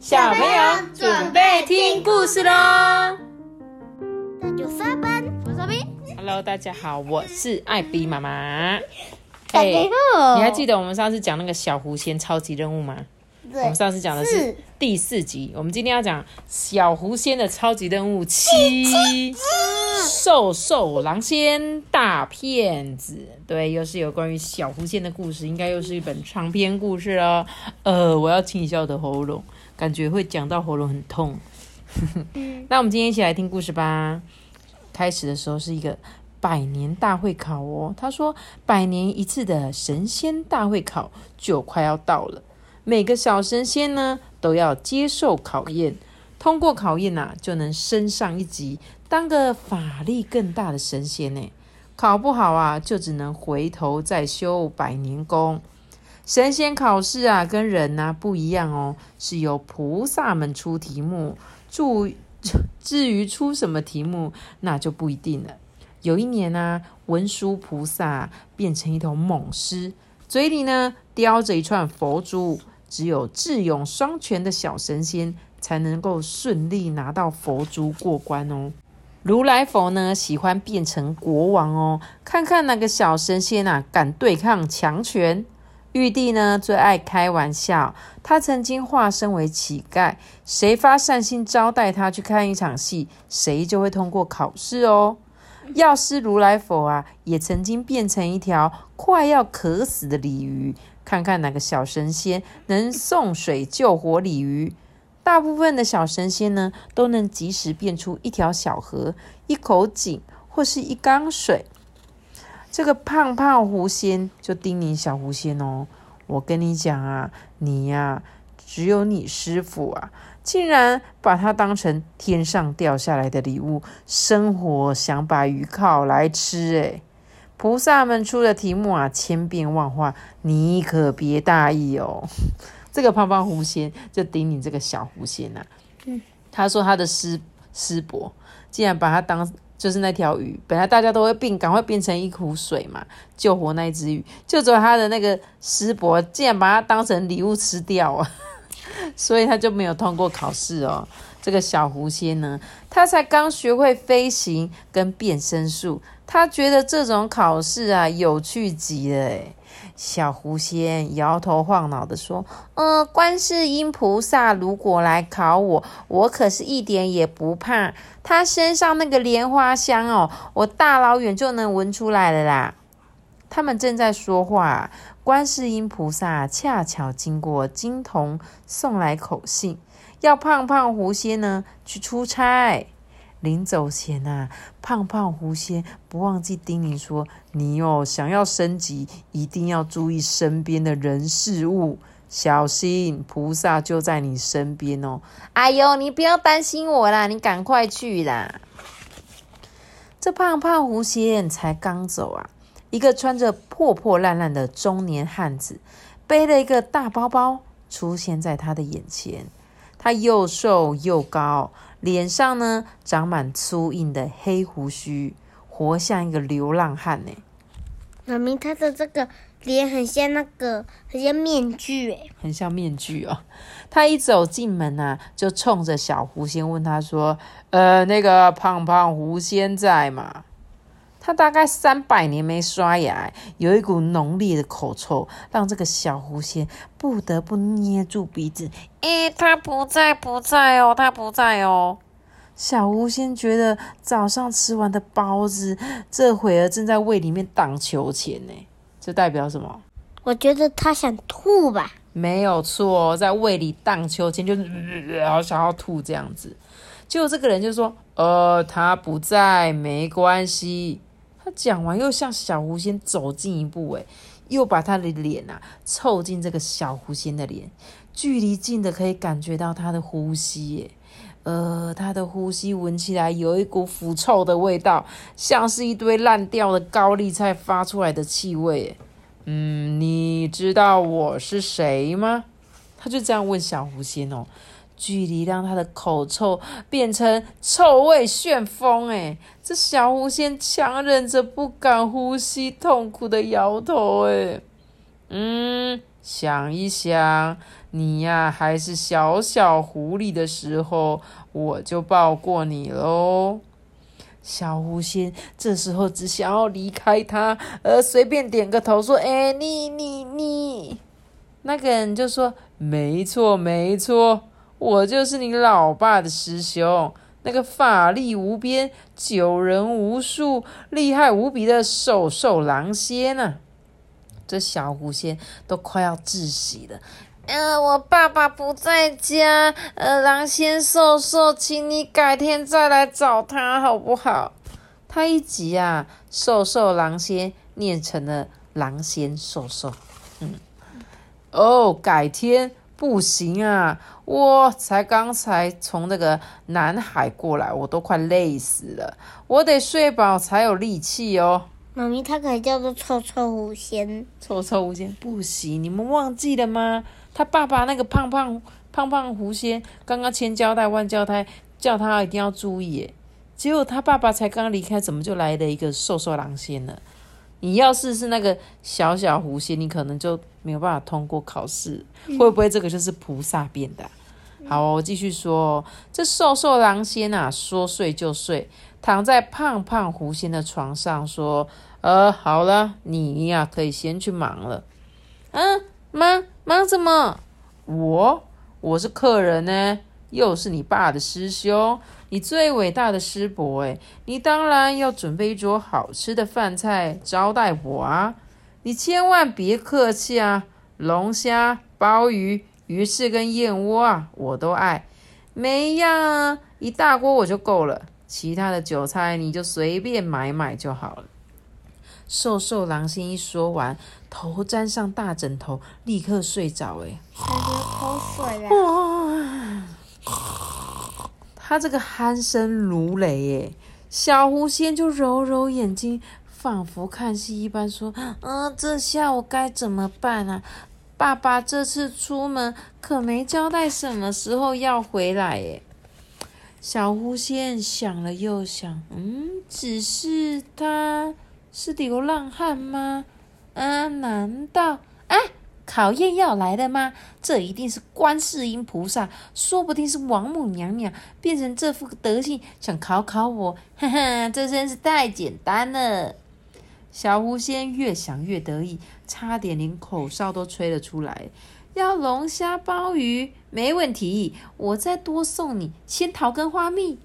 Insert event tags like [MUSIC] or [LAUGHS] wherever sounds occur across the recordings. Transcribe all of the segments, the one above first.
小朋友准备听故事喽！那就三班，我是。Hello，大家好，我是艾比妈妈。大哎你还记得我们上次讲那个小狐仙超级任务吗？我对们上次讲的是是第四集，我们今天要讲小狐仙的超级任务七，瘦瘦狼仙大骗子。对，又是有关于小狐仙的故事，应该又是一本长篇故事了。呃，我要清一下我的喉咙，感觉会讲到喉咙很痛。[LAUGHS] 那我们今天一起来听故事吧。开始的时候是一个百年大会考哦，他说百年一次的神仙大会考就快要到了。每个小神仙呢都要接受考验，通过考验呐、就能升上一级，当个法力更大的神仙呢。考不好啊，就只能回头再修百年功。神仙考试啊，跟人呐、不一样哦，是由菩萨们出题目，注至于出什么题目，那就不一定了。有一年啊，文殊菩萨变成一头猛狮，嘴里呢叼着一串佛珠，只有智勇双全的小神仙才能够顺利拿到佛珠过关哦。如来佛呢喜欢变成国王哦，看看哪个小神仙啊敢对抗强权。玉帝呢最爱开玩笑，他曾经化身为乞丐，谁发善心招待他去看一场戏，谁就会通过考试哦。药师如来佛啊，也曾经变成一条快要渴死的鲤鱼，看看哪个小神仙能送水救活鲤鱼。大部分的小神仙呢，都能及时变出一条小河、一口井或是一缸水。这个胖胖狐仙就叮咛小狐仙哦：“我跟你讲啊，你呀、只有你师傅啊，竟然把它当成天上掉下来的礼物，生活想把鱼烤来吃。诶，菩萨们出的题目啊，千变万化，你可别大意哦。[LAUGHS] 这个胖胖狐仙就叮咛这个小狐仙呐、嗯他说他的师师伯竟然把他当就是那条鱼，本来大家都会变，赶快变成一壶水嘛，救活那一只鱼，就只有他的那个师伯竟然把它当成礼物吃掉啊，[LAUGHS] 所以他就没有通过考试哦。这个小狐仙呢，他才刚学会飞行跟变身术，他觉得这种考试啊有趣极了。小狐仙摇头晃脑的说：“呃，观世音菩萨如果来考我，我可是一点也不怕。他身上那个莲花香哦，我大老远就能闻出来了啦。”他们正在说话，观世音菩萨恰巧经过金童送来口信，要胖胖狐仙呢去出差。临走前啊，胖胖狐仙不忘记叮咛说：“你哦，想要升级，一定要注意身边的人事物，小心菩萨就在你身边哦。”哎呦，你不要担心我啦，你赶快去啦。这胖胖狐仙才刚走啊，一个穿着破破烂烂的中年汉子，背了一个大包包出现在他的眼前。他又瘦又高，脸上呢长满粗硬的黑胡须，活像一个流浪汉呢，妈咪，他的这个脸很像那个，很像面具诶。很像面具哦。他一走进门啊，就冲着小狐仙问他说：“呃，那个胖胖狐仙在吗？”他大概三百年没刷牙，有一股浓烈的口臭，让这个小狐仙不得不捏住鼻子。诶，他不在，不在哦，他不在哦。小狐仙觉得早上吃完的包子，这会儿正在胃里面荡秋千呢，这代表什么？我觉得他想吐吧。没有错，在胃里荡秋千，就是然后想要吐这样子。结果这个人就说：“呃，他不在，没关系。”他讲完又向小狐仙走近一步，诶，又把他的脸啊凑近这个小狐仙的脸，距离近的可以感觉到他的呼吸，呃，他的呼吸闻起来有一股腐臭的味道，像是一堆烂掉的高丽菜发出来的气味，嗯，你知道我是谁吗？他就这样问小狐仙哦。距离让他的口臭变成臭味旋风，哎，这小狐仙强忍着不敢呼吸，痛苦的摇头，哎，嗯，想一想，你呀还是小小狐狸的时候，我就抱过你喽。小狐仙这时候只想要离开他，而随便点个头说：“哎，你你你。”那个人就说：“没错没错，我就是你老爸的师兄，那个法力无边、救人无数、厉害无比的瘦瘦狼仙呢。”这小狐仙都快要窒息了。嗯，我爸爸不在家。呃，狼仙瘦瘦，请你改天再来找他好不好？他一急啊，瘦瘦狼仙念成了狼仙瘦瘦。嗯，哦，改天不行啊，我才刚才从那个南海过来，我都快累死了，我得睡饱才有力气哦。妈咪，他可以叫做臭臭狐仙。臭臭狐仙不行，你们忘记了吗？他爸爸那个胖胖胖胖狐仙刚刚千交代万交代，叫他一定要注意。结果他爸爸才刚离开，怎么就来了一个瘦瘦狼仙呢？你要是是那个小小狐仙，你可能就没有办法通过考试。会不会这个就是菩萨变的？好，我继续说，这瘦瘦狼仙啊，说睡就睡。躺在胖胖狐仙的床上，说：“呃，好了，你呀可以先去忙了。嗯，忙忙什么？我我是客人呢，又是你爸的师兄，你最伟大的师伯哎，你当然要准备一桌好吃的饭菜招待我啊！你千万别客气啊，龙虾、鲍鱼、鱼翅跟燕窝啊，我都爱，每一样一大锅我就够了。”其他的韭菜你就随便买买就好了。瘦瘦狼心一说完，头沾上大枕头，立刻睡着。哎，流口水了。他这个鼾声如雷。哎，小狐仙就揉揉眼睛，仿佛看戏一般，说：“嗯，这下我该怎么办啊？爸爸这次出门可没交代什么时候要回来。”哎。小狐仙想了又想，嗯，只是他是流浪汉吗？啊，难道啊，考验要来了吗？这一定是观世音菩萨，说不定是王母娘娘变成这副德行，想考考我。哈哈，这真是太简单了。小狐仙越想越得意，差点连口哨都吹了出来。要龙虾鲍鱼没问题，我再多送你仙桃跟花蜜。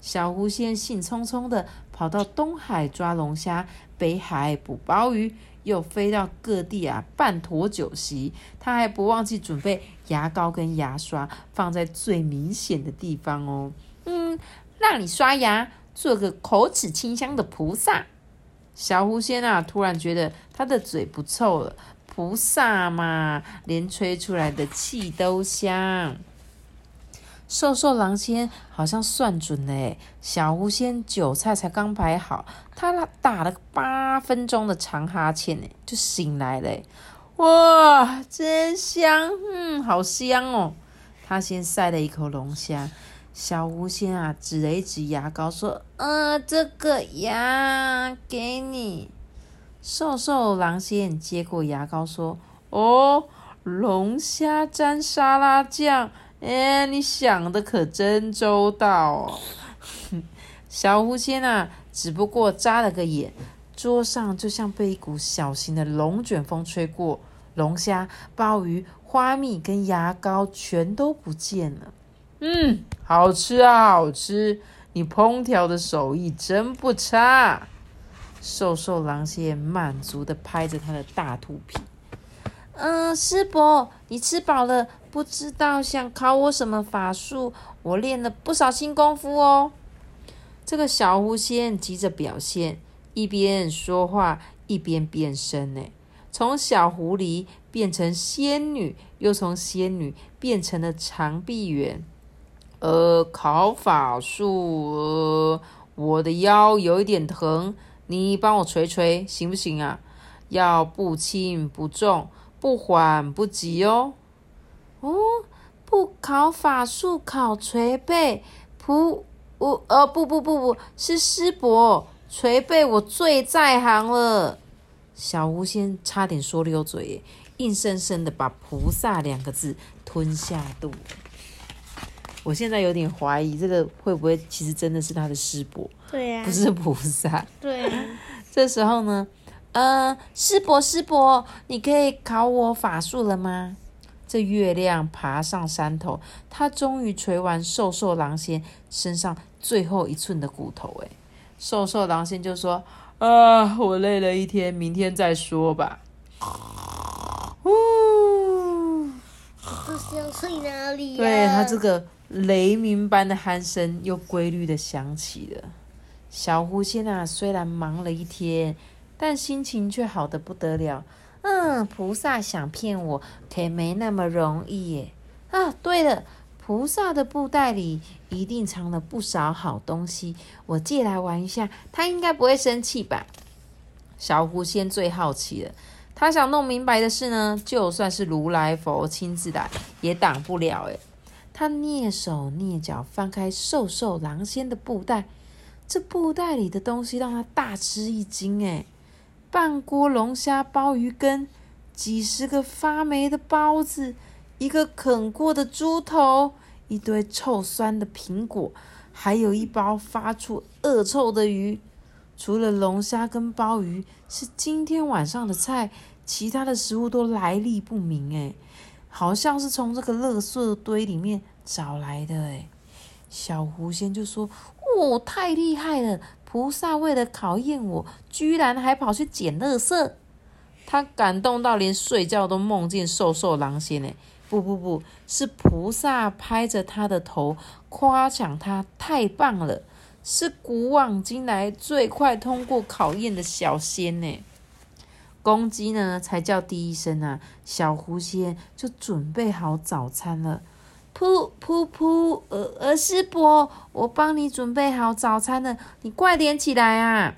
小狐仙兴冲冲的跑到东海抓龙虾，北海捕鲍鱼，又飞到各地啊办妥酒席。他还不忘记准备牙膏跟牙刷，放在最明显的地方哦。嗯，让你刷牙，做个口齿清香的菩萨。小狐仙啊，突然觉得他的嘴不臭了。菩萨嘛，连吹出来的气都香。瘦瘦狼仙好像算准了，小狐仙韭菜才刚摆好，他打了八分钟的长哈欠，呢，就醒来了。哇，真香，嗯，好香哦。他先塞了一口龙虾，小狐仙啊，指了一指牙膏，说：“呃，这个牙给你。”瘦瘦狼仙接过牙膏说：“哦，龙虾沾沙拉酱，哎，你想的可真周到哦。[LAUGHS] ”小狐仙啊，只不过眨了个眼，桌上就像被一股小型的龙卷风吹过，龙虾、鲍鱼、花蜜跟牙膏全都不见了。嗯，好吃啊，好吃！你烹调的手艺真不差。瘦瘦狼仙满足的拍着他的大肚皮，嗯，师伯，你吃饱了，不知道想考我什么法术？我练了不少新功夫哦。这个小狐仙急着表现，一边说话一边变身呢，从小狐狸变成仙女，又从仙女变成了长臂猿。呃，考法术，呃，我的腰有一点疼。你帮我捶捶行不行啊？要不轻不重，不缓不急哦。哦，不考法术，考捶背。不，我呃不不不不是师伯捶背，我最在行了。小狐仙差点说溜嘴，硬生生的把“菩萨”两个字吞下肚。我现在有点怀疑，这个会不会其实真的是他的师伯，对呀、不是菩萨？对啊，这时候呢，呃，师伯师伯，你可以考我法术了吗？这月亮爬上山头，他终于捶完瘦瘦狼仙身上最后一寸的骨头。哎，瘦瘦狼仙就说：“啊，我累了一天，明天再说吧。”呜，这是要睡哪里呀、对他这个雷鸣般的鼾声又规律的响起了。小狐仙啊，虽然忙了一天，但心情却好的不得了。嗯，菩萨想骗我，可没那么容易耶。啊，对了，菩萨的布袋里一定藏了不少好东西，我借来玩一下，他应该不会生气吧？小狐仙最好奇了，他想弄明白的事呢，就算是如来佛亲自来，也挡不了。诶，他蹑手蹑脚翻开瘦瘦狼仙的布袋，这布袋里的东西让他大吃一惊。诶，半锅龙虾鲍鱼羹，几十个发霉的包子，一个啃过的猪头，一堆臭酸的苹果，还有一包发出恶臭的鱼。除了龙虾跟鲍鱼是今天晚上的菜，其他的食物都来历不明。诶，好像是从这个垃圾堆里面找来的。诶，小狐仙就说：“哦，太厉害了！菩萨为了考验我，居然还跑去捡垃圾。”他感动到连睡觉都梦见瘦瘦狼仙。呢，不不不是菩萨拍着他的头夸奖他太棒了。是古往今来最快通过考验的小仙呢。公鸡呢才叫第一声啊，小狐仙就准备好早餐了。噗噗噗，呃呃，师伯，我帮你准备好早餐了，你快点起来啊！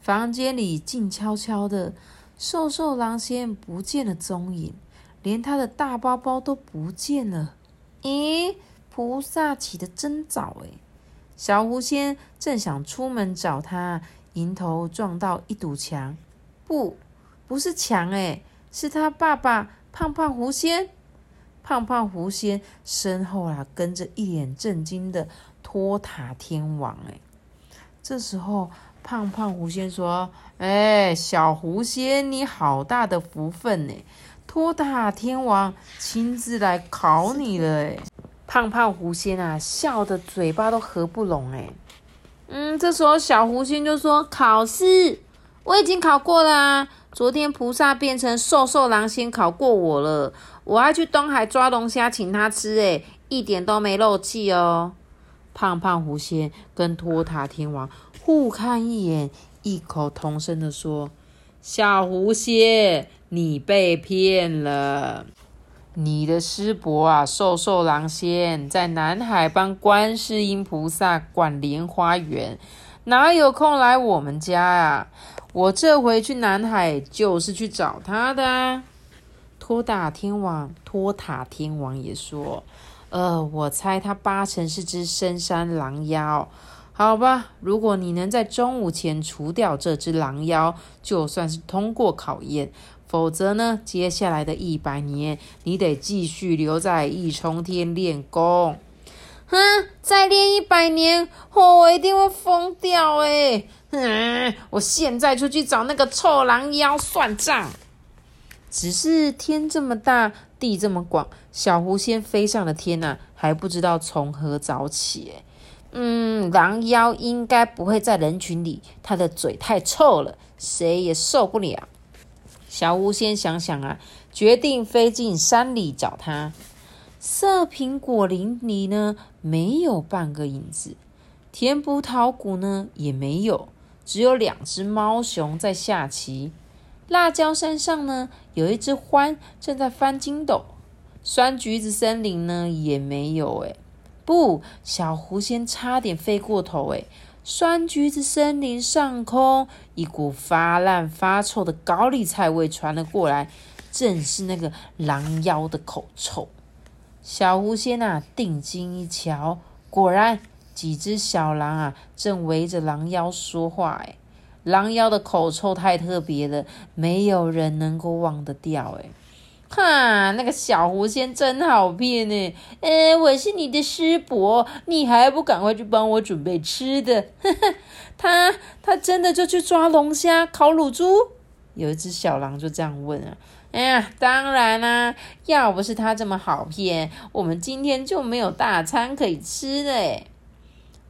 房间里静悄悄的，瘦瘦狼仙不见了踪影，连他的大包包都不见了。咦，菩萨起得真早诶。小狐仙正想出门找他，迎头撞到一堵墙。不，不是墙，诶，是他爸爸胖胖狐仙。胖胖狐仙身后啊，跟着一脸震惊的托塔天王。诶，这时候胖胖狐仙说：“哎，小狐仙，你好大的福分呢！托塔天王亲自来考你了。”诶。胖胖狐仙啊，笑得嘴巴都合不拢哎。嗯，这时候小狐仙就说：“考试我已经考过了啊，昨天菩萨变成瘦瘦狼仙考过我了，我要去东海抓龙虾请他吃，哎，一点都没漏气哦。”胖胖狐仙跟托塔天王互看一眼，异口同声的说：“小狐仙，你被骗了。”你的师伯啊，瘦瘦狼仙在南海帮观世音菩萨管莲花园，哪有空来我们家啊？我这回去南海就是去找他的啊。托塔天王，托塔天王也说，呃，我猜他八成是只深山狼妖。好吧，如果你能在中午前除掉这只狼妖，就算是通过考验。否则呢？接下来的一百年，你得继续留在一重天练功。哼，再练一百年，我一定会疯掉哎！嗯，[LAUGHS] 我现在就去找那个臭狼妖算账。只是天这么大，地这么广，小狐仙飞上了天呐、还不知道从何找起。嗯，狼妖应该不会在人群里，他的嘴太臭了，谁也受不了。小狐仙想想啊，决定飞进山里找他。色苹果林里呢，没有半个影子；甜葡萄谷呢，也没有，只有两只猫熊在下棋。辣椒山上呢，有一只獾正在翻筋斗。酸橘子森林呢，也没有。哎，不，小狐仙差点飞过头。哎。酸橘子森林上空，一股发烂发臭的高丽菜味传了过来，正是那个狼妖的口臭。小狐仙啊，定睛一瞧，果然几只小狼啊，正围着狼妖说话。哎，狼妖的口臭太特别了，没有人能够忘得掉。哎，哈，那个小狐仙真好骗呢！呃，我是你的师伯，你还不赶快去帮我准备吃的？[LAUGHS] 他他真的就去抓龙虾、烤乳猪？有一只小狼就这样问啊。哎呀，当然啦！要不是他这么好骗，我们今天就没有大餐可以吃了。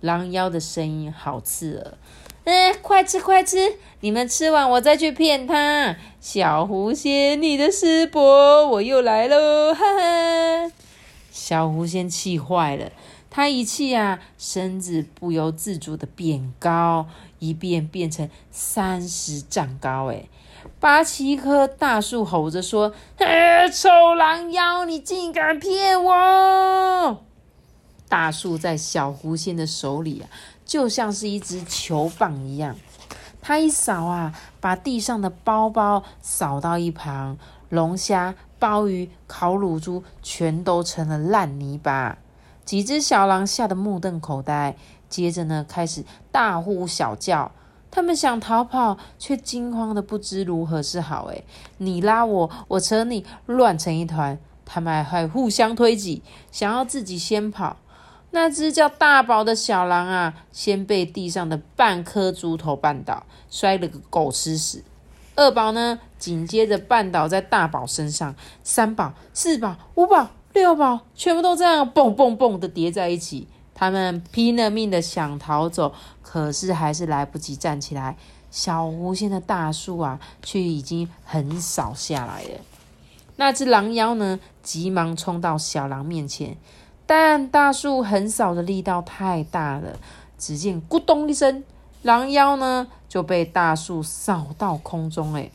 狼妖的声音好刺耳。嗯，快吃快吃，你们吃完我再去骗他。小狐仙，你的师伯，我又来喽！哈哈，小狐仙气坏了，他一气啊，身子不由自主的变高，一变变成三十丈高。哎。拔起一棵大树，吼着说：“臭狼妖，你竟敢骗我！”大树在小狐仙的手里啊，就像是一只球棒一样。他一扫啊，把地上的包包扫到一旁，龙虾、鲍鱼、烤乳猪全都成了烂泥巴。几只小狼吓得目瞪口呆，接着呢，开始大呼小叫。他们想逃跑，却惊慌的不知如何是好。诶你拉我，我扯你，乱成一团。他们还互相推挤，想要自己先跑。那只叫大宝的小狼啊，先被地上的半颗猪头绊倒，摔了个狗吃屎。二宝呢，紧接着绊倒在大宝身上。三宝、四宝、五宝、六宝，全部都这样蹦蹦蹦的叠在一起。他们拼了命的想逃走，可是还是来不及站起来。小狐仙的大树啊，却已经横扫下来了。那只狼妖呢，急忙冲到小狼面前，但大树横扫的力道太大了，只见咕咚一声，狼妖呢就被大树扫到空中，哎，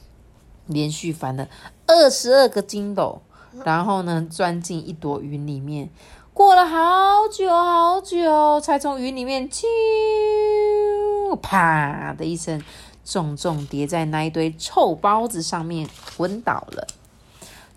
连续翻了二十二个筋斗，然后呢钻进一朵云里面。过了好久好久，才从云里面啾啪的一声，重重叠在那一堆臭包子上面，昏倒了。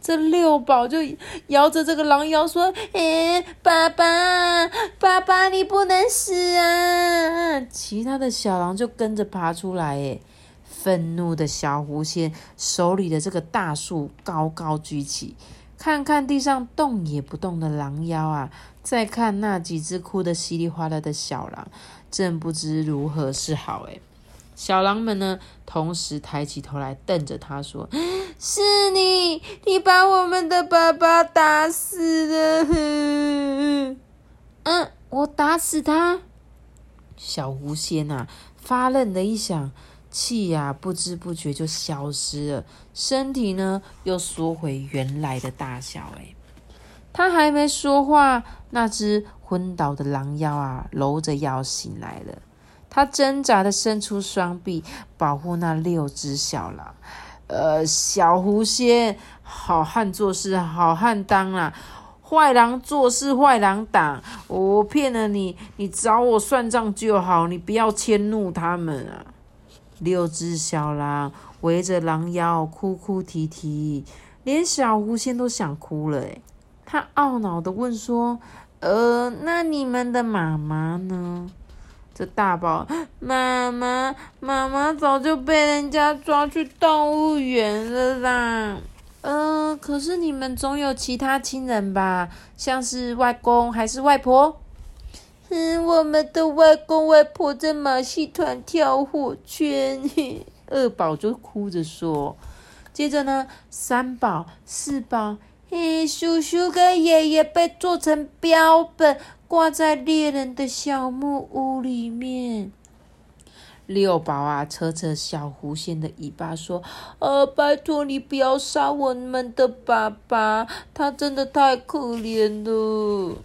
这六宝就摇着这个狼妖说：“哎，爸爸，爸爸，你不能死啊！”其他的小狼就跟着爬出来。哎，愤怒的小狐仙手里的这个大树高高举起。看看地上动也不动的狼妖啊，再看那几只哭得稀里哗啦的小狼，正不知如何是好。哎，小狼们呢，同时抬起头来瞪着他说：“是你，你把我们的爸爸打死了。[LAUGHS] ”嗯，我打死他。小狐仙啊，发愣的一想。气呀，不知不觉就消失了，身体呢又缩回原来的大小。哎，他还没说话，那只昏倒的狼妖啊，搂着腰醒来了。他挣扎的伸出双臂，保护那六只小狼。呃，小狐仙，好汉做事好汉当啊，坏狼做事坏狼挡。我骗了你，你找我算账就好，你不要迁怒他们啊。六只小狼围着狼妖哭哭啼啼，连小狐仙都想哭了。诶他懊恼的问说：“呃，那你们的妈妈呢？”这大宝 [GASPS] 妈妈妈妈早就被人家抓去动物园了啦。呃，可是你们总有其他亲人吧？像是外公还是外婆？嗯，我们的外公外婆在马戏团跳火圈，[LAUGHS] 二宝就哭着说。接着呢，三宝、四宝，嘿，叔叔跟爷爷被做成标本，挂在猎人的小木屋里面。六宝啊，扯扯小狐仙的尾巴说：“呃，拜托你不要杀我们的爸爸，他真的太可怜了。”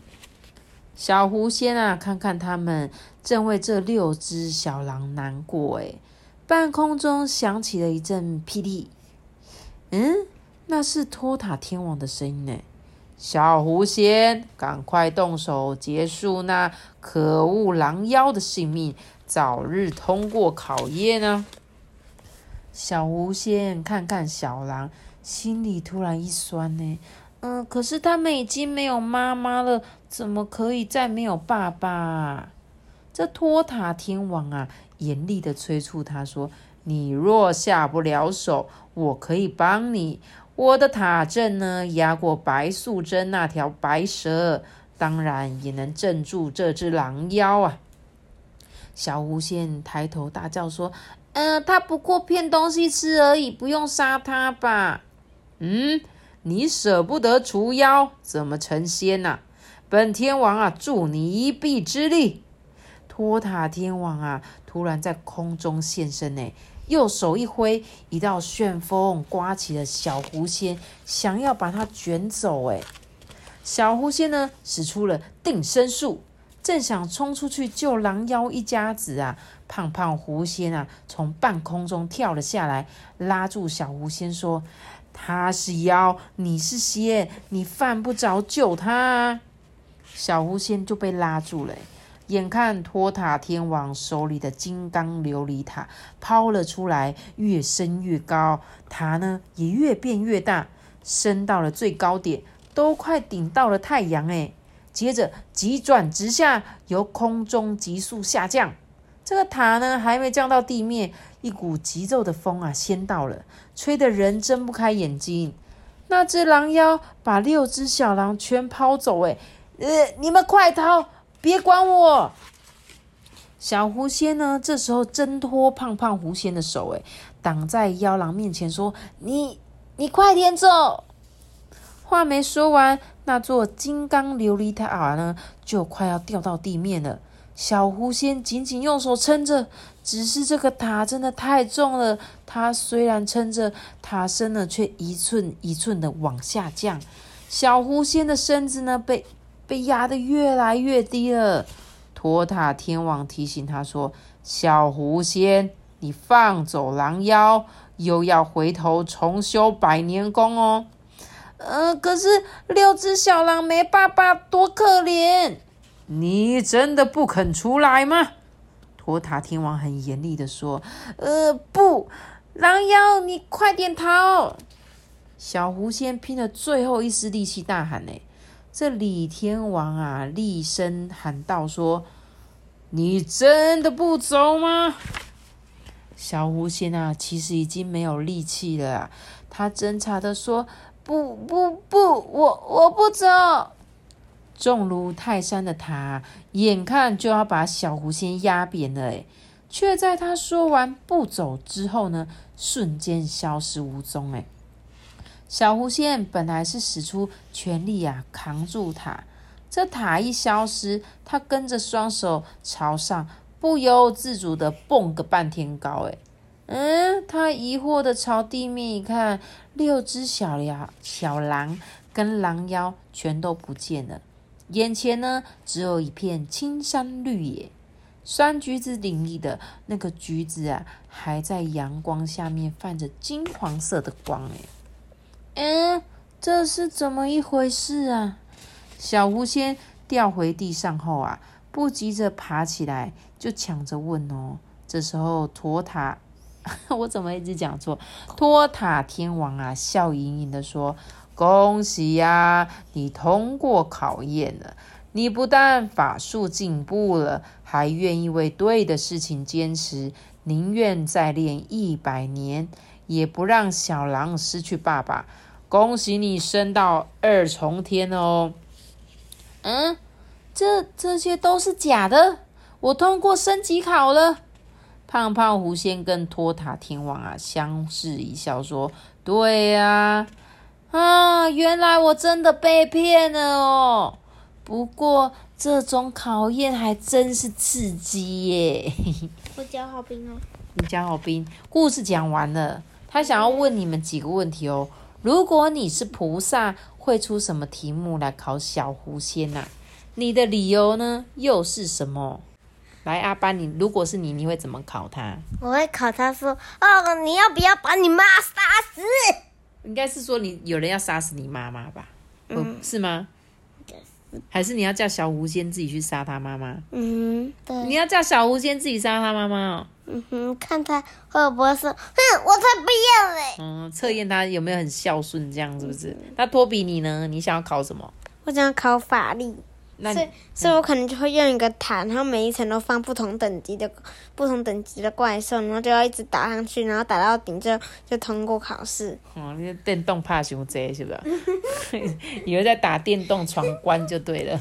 小狐仙啊，看看他们，正为这六只小狼难过。哎，半空中响起了一阵霹雳。嗯，那是托塔天王的声音呢。小狐仙，赶快动手结束那可恶狼妖的性命，早日通过考验呢。小狐仙看看小狼，心里突然一酸呢。嗯，可是他们已经没有妈妈了，怎么可以再没有爸爸？这托塔天王啊，严厉的催促他说：“你若下不了手，我可以帮你。我的塔阵呢，压过白素贞那条白蛇，当然也能镇住这只狼妖啊！”小狐仙抬头大叫说：“嗯，他不过骗东西吃而已，不用杀他吧？”嗯，你舍不得除妖，怎么成仙呐？本天王啊，助你一臂之力。托塔天王啊，突然在空中现身呢，右手一挥，一道旋风刮起了小狐仙，想要把它卷走。哎，小狐仙呢，使出了定身术，正想冲出去救狼妖一家子啊。胖胖狐仙啊，从半空中跳了下来，拉住小狐仙说。他是妖，你是仙，你犯不着救他。小狐仙就被拉住了。眼看托塔天王手里的金刚琉璃塔抛了出来，越升越高，塔呢也越变越大，升到了最高点，都快顶到了太阳。哎，接着急转直下，由空中急速下降。这个塔呢，还没降到地面，一股急骤的风啊，先到了，吹得人睁不开眼睛。那只狼妖把六只小狼全抛走，哎，呃，你们快逃，别管我！小狐仙呢，这时候挣脱胖胖狐仙的手，哎，挡在妖狼面前说：“你，你快点走！”话没说完，那座金刚琉璃塔呢，就快要掉到地面了。小狐仙紧紧用手撑着，只是这个塔真的太重了。它虽然撑着，塔身呢却一寸一寸的往下降。小狐仙的身子呢被被压得越来越低了。托塔天王提醒他说：“小狐仙，你放走狼妖，又要回头重修百年功哦。”呃，可是六只小狼没爸爸，多可怜。你真的不肯出来吗？托塔天王很严厉的说：“呃，不，狼妖，你快点逃！”小狐仙拼了最后一丝力气大喊：“呢，这李天王啊，厉声喊道：说，你真的不走吗？”小狐仙啊，其实已经没有力气了，他挣扎的说：“不不不，我我不走。”重如泰山的塔，眼看就要把小狐仙压扁了，哎，却在他说完不走之后呢，瞬间消失无踪，哎，小狐仙本来是使出全力啊，扛住塔，这塔一消失，他跟着双手朝上，不由自主的蹦个半天高，哎，嗯，他疑惑的朝地面一看，六只小羊、小狼跟狼妖全都不见了。眼前呢，只有一片青山绿野，酸橘子林里的那个橘子啊，还在阳光下面泛着金黄色的光。哎，嗯，这是怎么一回事啊？小狐仙掉回地上后啊，不急着爬起来，就抢着问哦。这时候，托塔，[LAUGHS] 我怎么一直讲错？托塔天王啊，笑盈盈的说。恭喜呀，你通过考验了。你不但法术进步了，还愿意为对的事情坚持，宁愿再练一百年，也不让小狼失去爸爸。恭喜你升到二重天哦！嗯，这这些都是假的。我通过升级考了。胖胖狐仙跟托塔天王啊相视一笑，说：“对呀。”啊，原来我真的被骗了哦！不过这种考验还真是刺激耶。[LAUGHS] 我教好兵哦。你教好兵，故事讲完了。他想要问你们几个问题哦。如果你是菩萨，会出什么题目来考小狐仙呐？你的理由呢又是什么？来，阿班，你如果是你，你会怎么考他？我会考他说：哦，你要不要把你妈杀死？应该是说你有人要杀死你妈妈吧？嗯，是吗？还是你要叫小狐仙自己去杀他妈妈？嗯，对。你要叫小狐仙自己杀他妈妈哦。嗯哼，看他会不会说，哼，我才不要嘞。嗯，测验他有没有很孝顺，这样是不是？那托比你呢？你想要考什么？我想要考法力。那所以，所以我可能就会用一个塔，然后每一层都放不同等级的、不同等级的怪兽，然后就要一直打上去，然后打到顶就就通过考试。哦，你电动怕熊贼是吧？[LAUGHS] 以为在打电动闯关就对了。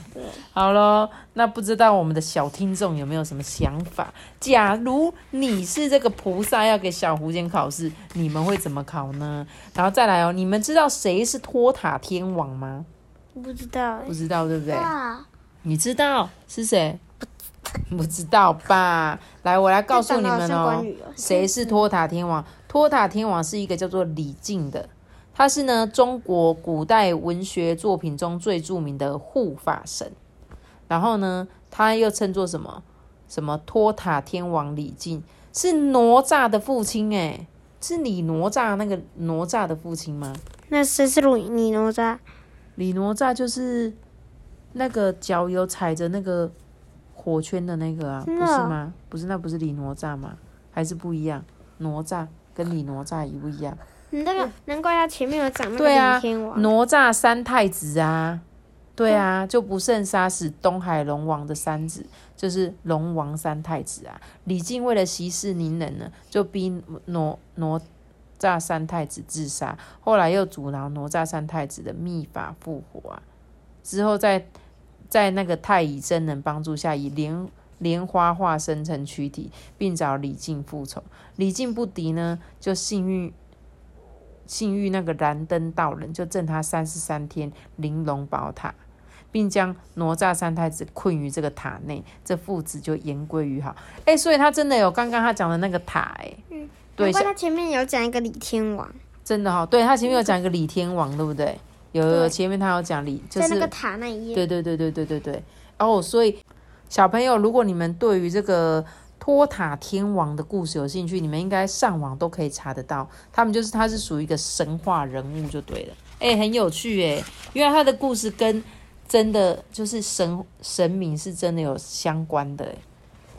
好咯，那不知道我们的小听众有没有什么想法？假如你是这个菩萨要给小狐仙考试，你们会怎么考呢？然后再来哦，你们知道谁是托塔天王吗？不知道不知道对不对？啊，你知道是谁？不知道吧？来，我来告诉你们哦谁是托塔天王？托塔天王是一个叫做李靖的，他是呢中国古代文学作品中最著名的护法神。然后呢，他又称作什么？什么托塔天王李靖是哪吒的父亲？诶，是李哪吒那个哪吒的父亲吗？那谁是鲁尼哪吒？李哪吒就是那个脚有踩着那个火圈的那个啊，不是吗？不是，那不是李哪吒吗？还是不一样？哪吒跟李哪吒一不一样？你那个难怪他前面有长那个天王。哪吒三太子啊，对啊，就不慎杀死东海龙王的三子，就是龙王三太子啊。李靖为了息事宁人呢，就逼哪哪吒三太子自杀，后来又阻挠哪吒三太子的秘法复活啊。之后在在那个太乙真人帮助下，以莲莲花化身成躯体，并找李靖复仇。李靖不敌呢，就幸运幸遇那个燃灯道人，就赠他三十三天玲珑宝塔，并将哪吒三太子困于这个塔内，这父子就言归于好。哎、所以他真的有刚刚他讲的那个塔、哎，对难怪他前面有讲一个李天王，真的哈、对他前面有讲一个李天王，对不对？有有有，前面他有讲理，就是在那个塔那一页。对对对对对对对。哦，所以小朋友，如果你们对于这个托塔天王的故事有兴趣，你们应该上网都可以查得到。他们就是他是属于一个神话人物就对了。哎、很有趣哎，因为他的故事跟真的就是神神明是真的有相关的哎，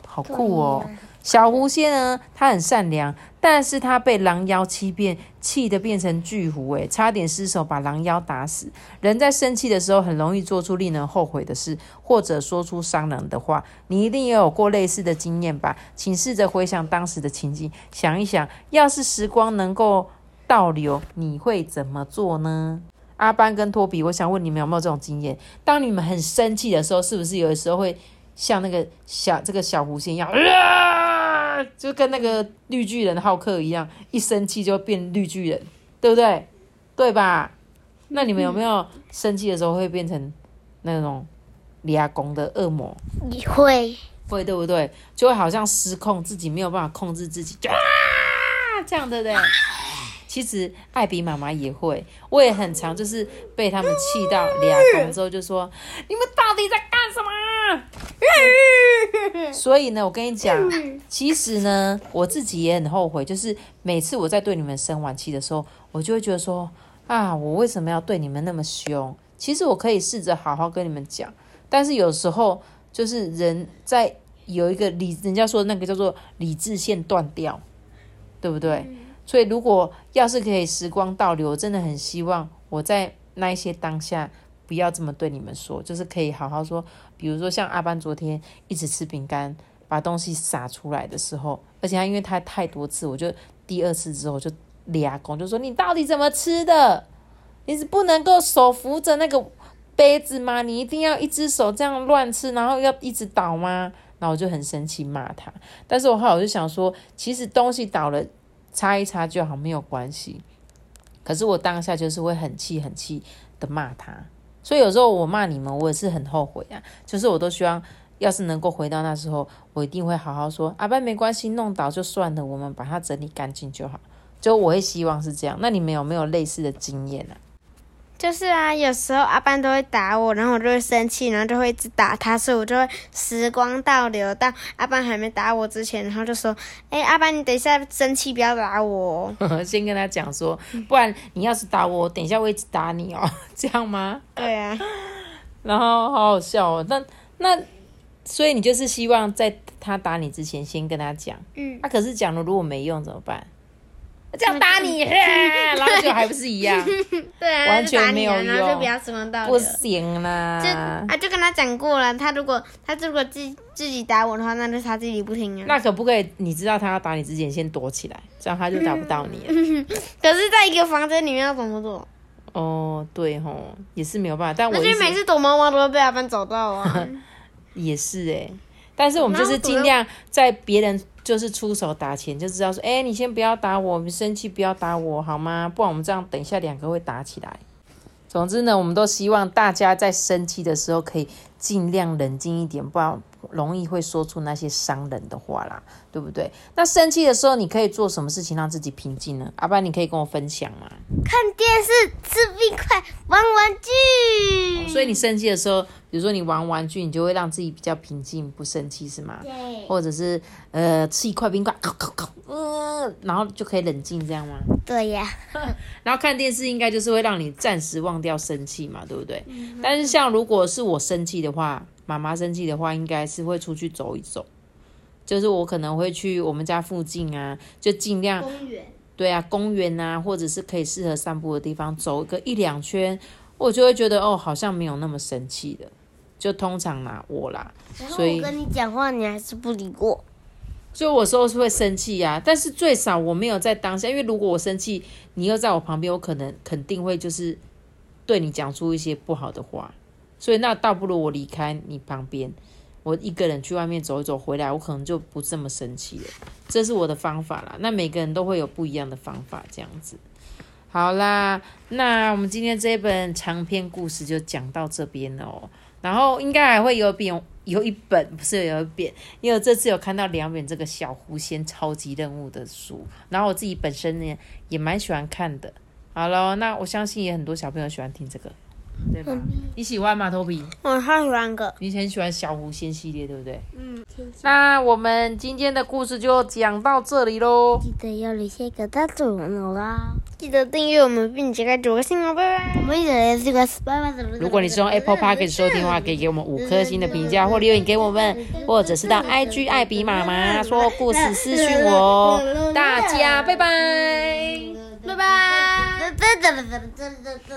好酷哦。小狐仙呢，他很善良，但是他被狼妖欺骗，气得变成巨狐，诶，差点失手把狼妖打死。人在生气的时候，很容易做出令人后悔的事，或者说出伤人的话。你一定也有过类似的经验吧？请试着回想当时的情景，想一想，要是时光能够倒流，你会怎么做呢？阿班跟托比，我想问你们有没有这种经验？当你们很生气的时候，是不是有的时候会像那个小这个小狐仙一样，啊，就跟那个绿巨人浩克一样，一生气就变绿巨人，对不对？对吧？那你们有没有生气的时候会变成那种李亚公的恶魔？你会会对不对？就会好像失控，自己没有办法控制自己，就啊这样对不对？其实艾比妈妈也会，我也很常就是被他们气到俩公之后，就说你们到底在干什么？[LAUGHS] 所以呢，我跟你讲，其实呢，我自己也很后悔，就是每次我在对你们生完气的时候，我就会觉得说啊，我为什么要对你们那么凶？其实我可以试着好好跟你们讲，但是有时候就是人在有一个理，人家说那个叫做理智线断掉，对不对？所以如果要是可以时光倒流，真的很希望我在那一些当下不要这么对你们说，就是可以好好说。比如说像阿班昨天一直吃饼干，把东西撒出来的时候，而且他因为他太多次，我就第二次之后就俩公就说你到底怎么吃的？你是不能够手扶着那个杯子吗？你一定要一只手这样乱吃，然后要一直倒吗？然后我就很生气骂他。但是我后来我就想说，其实东西倒了擦一擦就好，没有关系。可是我当下就是会很气很气的骂他，所以有时候我骂你们，我也是很后悔啊。就是我都希望，要是能够回到那时候，我一定会好好说，阿班没关系，弄倒就算了，我们把它整理干净就好。就我会希望是这样。那你们有没有类似的经验啊？就是啊，有时候阿班都会打我，然后我就会生气，然后就会一直打他，所以我就会时光倒流到阿班还没打我之前，然后就说：“哎、阿班，你等一下生气不要打我哦。[LAUGHS] 先跟他讲说，不然你要是打我，等一下我一直打你哦，这样吗？”对啊，[LAUGHS] 然后好好笑哦。那那，所以你就是希望在他打你之前先跟他讲，嗯，啊，可是讲了如果没用怎么办？这样打你，[LAUGHS] 然后就还不是一样，[LAUGHS] 对啊，完全没有你啊，然后用就不要时光倒不行啦就啦。啊，就跟他讲过了，他如果他如果自自己打我的话，那就是他自己不听啊。那可不可以？你知道他要打 [LAUGHS] 你之前，先躲起来，这样他就打不到你了。可是在一个房间里面要怎么做？哦，对吼，也是没有办法。但我觉得每次躲猫猫都会被阿班找到啊。也是哎、但是我们就是尽量在别人就是出手打前就知道说，哎、你先不要打我，你生气不要打我好吗？不然我们这样等一下两个会打起来。总之呢，我们都希望大家在生气的时候可以尽量冷静一点，不然容易会说出那些伤人的话啦，对不对？那生气的时候，你可以做什么事情让自己平静呢？阿爸，你可以跟我分享吗？看电视、吃冰块、玩玩具。所以你生气的时候，比如说你玩玩具，你就会让自己比较平静，不生气是吗？对或者是呃吃一块冰块，烤烤烤，呃，然后就可以冷静这样吗？对呀，[LAUGHS] 然后看电视应该就是会让你暂时忘掉生气嘛，对不对？但是像如果是我生气的话，妈妈生气的话，应该是会出去走一走，就是我可能会去我们家附近啊，就尽量公园。对啊，公园啊，或者是可以适合散步的地方走个一两圈，我就会觉得哦，好像没有那么生气的。就通常啦，我啦，所以我跟你讲话，你还是不理我。所以我有时候是会生气呀、但是最少我没有在当下，因为如果我生气，你又在我旁边，我可能肯定会就是对你讲出一些不好的话，所以那倒不如我离开你旁边，我一个人去外面走一走，回来我可能就不这么生气了。这是我的方法啦。那每个人都会有不一样的方法，这样子。好啦，那我们今天这一本长篇故事就讲到这边哦。然后应该还会有本，有一本不是有一本，因为这次有看到两本这个小狐仙超级任务的书，然后我自己本身呢也蛮喜欢看的。好了，那我相信也很多小朋友喜欢听这个，对吧？你喜欢吗，头皮？我超喜欢个。你很喜欢小狐仙系列，对不对？嗯，那我们今天的故事就讲到这里喽。记得要留下一个大主人啦！记得订阅我们，并且开九个星哦，拜拜！我们也是个拜拜。如果你是用 Apple Park 收听的话，可以给我们五颗星的评价或留言给我们，或者是到 IG 艾比妈妈说故事私讯我哦。大家拜拜。拜拜。